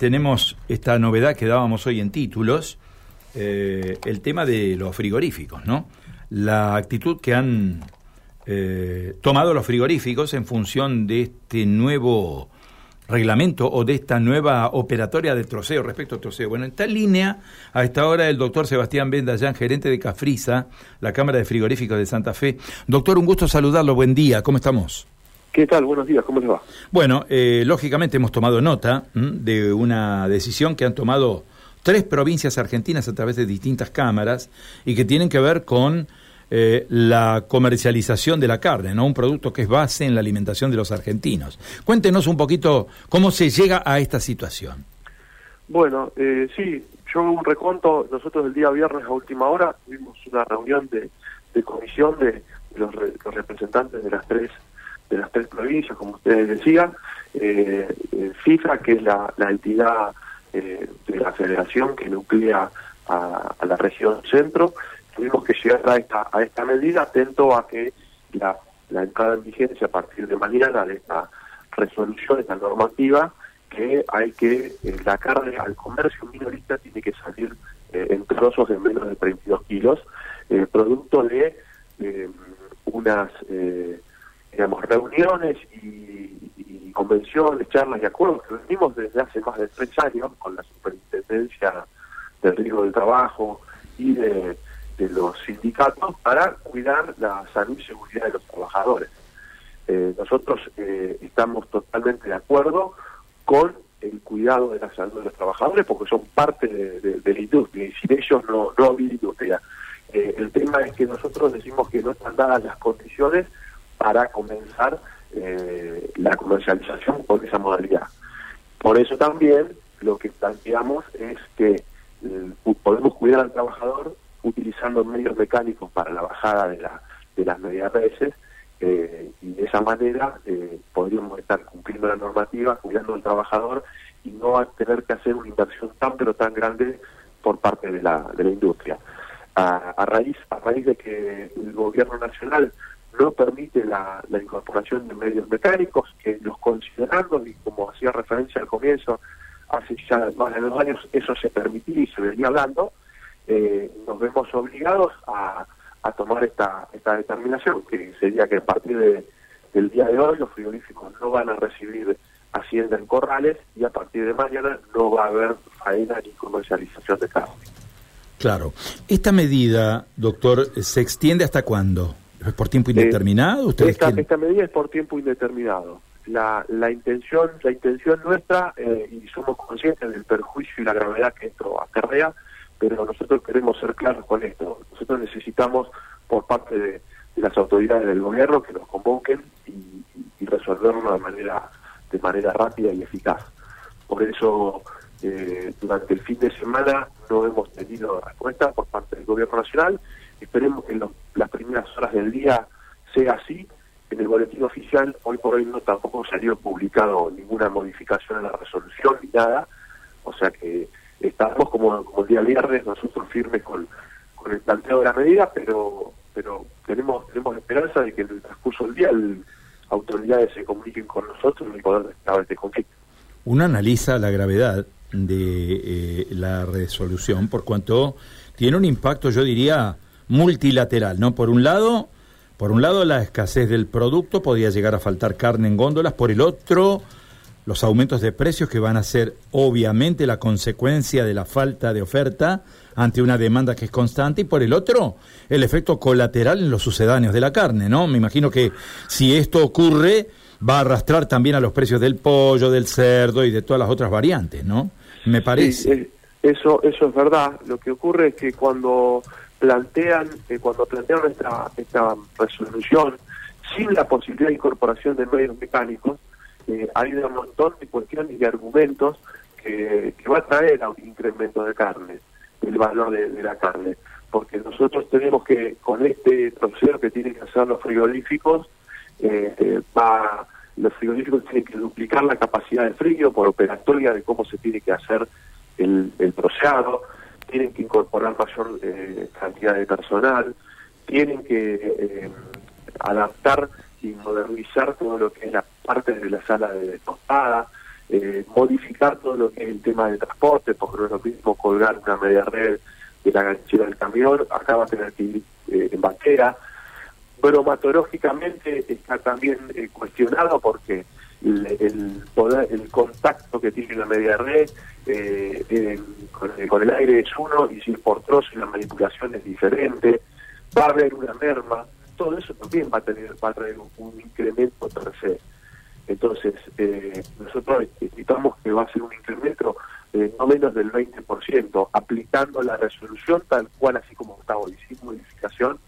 tenemos esta novedad que dábamos hoy en títulos, eh, el tema de los frigoríficos, ¿no? La actitud que han eh, tomado los frigoríficos en función de este nuevo reglamento o de esta nueva operatoria de troceo respecto al troceo. Bueno, en tal línea, a esta hora el doctor Sebastián Bendayán, gerente de Cafrisa, la Cámara de Frigoríficos de Santa Fe. Doctor, un gusto saludarlo, buen día, ¿cómo estamos? ¿Qué tal? Buenos días, ¿cómo les va? Bueno, eh, lógicamente hemos tomado nota de una decisión que han tomado tres provincias argentinas a través de distintas cámaras y que tienen que ver con eh, la comercialización de la carne, ¿no? Un producto que es base en la alimentación de los argentinos. Cuéntenos un poquito cómo se llega a esta situación. Bueno, eh, sí, yo un reconto, nosotros el día viernes a última hora tuvimos una reunión de, comisión de, los, los representantes de las tres de las tres provincias, como ustedes decían, eh, eh FIFA, que es la, entidad eh, de la federación que nuclea a, la región centro, tuvimos que llegar a esta, a esta medida atento a que la, entrada en vigencia a partir de mañana de esta resolución, esta normativa, que hay que eh, la carne al comercio minorista tiene que salir en trozos de menos de 32 kilos, producto reuniones y, convenciones, charlas y acuerdos que venimos desde hace más de tres años con la Superintendencia del Riesgo del Trabajo y de, los sindicatos para cuidar la salud y seguridad de los trabajadores. Eh, nosotros eh, estamos totalmente de acuerdo con el cuidado de la salud de los trabajadores porque son parte de, la industria y sin ellos no, no habría industria. Eh, el tema es que nosotros decimos que no están dadas las condiciones para comenzar eh, la comercialización con esa modalidad. Por eso también lo que planteamos es que eh, podemos cuidar al trabajador utilizando medios mecánicos para la bajada de, la, de las medias veces eh, y de esa manera podríamos estar cumpliendo la normativa, cuidando al trabajador y no tener que hacer una inversión tan pero tan grande por parte de la, de la industria. A, raíz, a raíz de que el gobierno nacional no permite la, incorporación de medios mecánicos, que los considerando, y como hacía referencia al comienzo, hace ya más de dos años eso se permitía y se venía hablando, eh, nos vemos obligados a, tomar esta, esta determinación, que sería que a partir de, del día de hoy los frigoríficos no van a recibir hacienda en corrales y a partir de mañana no va a haber faena ni comercialización de carne. Claro. ¿Esta medida, doctor, se extiende hasta cuándo? ¿Es por tiempo indeterminado? ¿Ustedes esta, medida es por tiempo indeterminado. La, la intención la intención nuestra, eh, y somos conscientes del perjuicio y la gravedad que esto acarrea, pero nosotros queremos ser claros con esto. Nosotros necesitamos, por parte de, las autoridades del gobierno, que nos convoquen y, y, resolverlo de manera, de manera rápida y eficaz. Por eso, eh, durante el fin de semana no hemos tenido respuesta por parte del gobierno nacional Esperemos que en las primeras horas del día sea así. En el boletín oficial, hoy por hoy no tampoco salió publicado ninguna modificación en la resolución ni nada. O sea que estamos como, como el día viernes nosotros firmes con, con el planteo de la medida, pero pero tenemos tenemos esperanza de que en el transcurso del día las autoridades se comuniquen con nosotros y poder destacar este conflicto. Uno analiza la gravedad de eh, la resolución por cuanto tiene un impacto, yo diría, multilateral, ¿no? Por un lado, por un lado la escasez del producto, podía llegar a faltar carne en góndolas, por el otro, los aumentos de precios que van a ser obviamente la consecuencia de la falta de oferta ante una demanda que es constante y por el otro, el efecto colateral en los sucedáneos de la carne, ¿no? Me imagino que si esto ocurre va a arrastrar también a los precios del pollo, del cerdo y de todas las otras variantes, ¿no? Me parece. Eh, eso eso es verdad. Lo que ocurre es que cuando plantean, eh, cuando plantearon esta, esta resolución, sin la posibilidad de incorporación de medios mecánicos, eh, hay un montón de cuestiones y argumentos que, va a traer a un incremento de carne, el valor de, la carne. Porque nosotros tenemos que, con este proceso que tienen que hacer los frigoríficos, eh, va, los frigoríficos tienen que duplicar la capacidad de frío por operatoria de cómo se tiene que hacer el, el troceado tienen que incorporar mayor eh, cantidad de personal, tienen que eh, adaptar y modernizar todo lo que es la parte de la sala de tostada, eh, modificar todo lo que es el tema de transporte, porque no es lo mismo colgar una media red de la ganchera del camión, acá va a tener que ir eh, en banquera. Bromatológicamente está también eh, cuestionado porque el, poder, el contacto que tiene la media red con, el aire es uno y si es por trozo la manipulación es diferente, va a haber una merma, todo eso también va a tener va a traer un, incremento tercero. Entonces, eh, nosotros estimamos que va a ser un incremento eh, no menos del 20%, aplicando la resolución tal cual, así como está hoy, sin modificación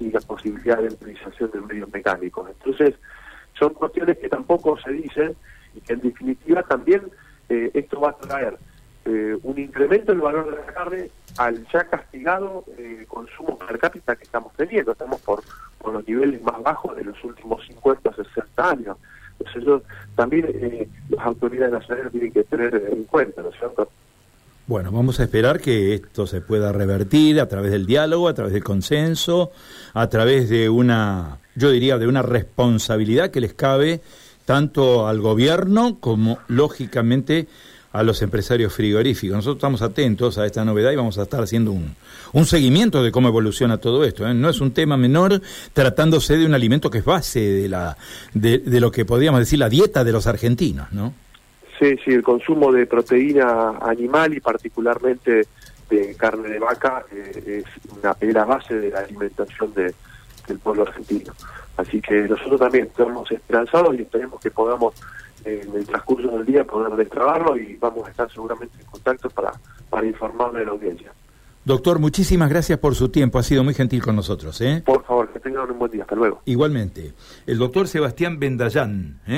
y la posibilidad de utilización de medios mecánicos. Entonces, son cuestiones que tampoco se dicen y que en definitiva también eh, esto va a traer un incremento en el valor de la carne al ya castigado consumo per cápita que estamos teniendo. Estamos por, por los niveles más bajos de los últimos 50 60 años. Entonces eso también eh, las autoridades nacionales tienen que tener en cuenta, ¿no es cierto? Bueno, vamos a esperar que esto se pueda revertir a través del diálogo, a través del consenso, a través de una, yo diría, de una responsabilidad que les cabe tanto al gobierno como, lógicamente, a los empresarios frigoríficos. Nosotros estamos atentos a esta novedad y vamos a estar haciendo un, un seguimiento de cómo evoluciona todo esto. ¿eh? No es un tema menor tratándose de un alimento que es base de, la, de, lo que podríamos decir la dieta de los argentinos, ¿no? Sí, sí, el consumo de proteína animal y particularmente de carne de vaca eh, es, una, la base de la alimentación de, del pueblo argentino. Así que nosotros también estamos esperanzados y esperemos que podamos en el transcurso del día poder destrabarlo y vamos a estar seguramente en contacto para, para informarle a la audiencia. Doctor, muchísimas gracias por su tiempo, ha sido muy gentil con nosotros. ¿eh? Por favor, que tengan un buen día, hasta luego. Igualmente, el doctor Sebastián Bendayán. ¿eh?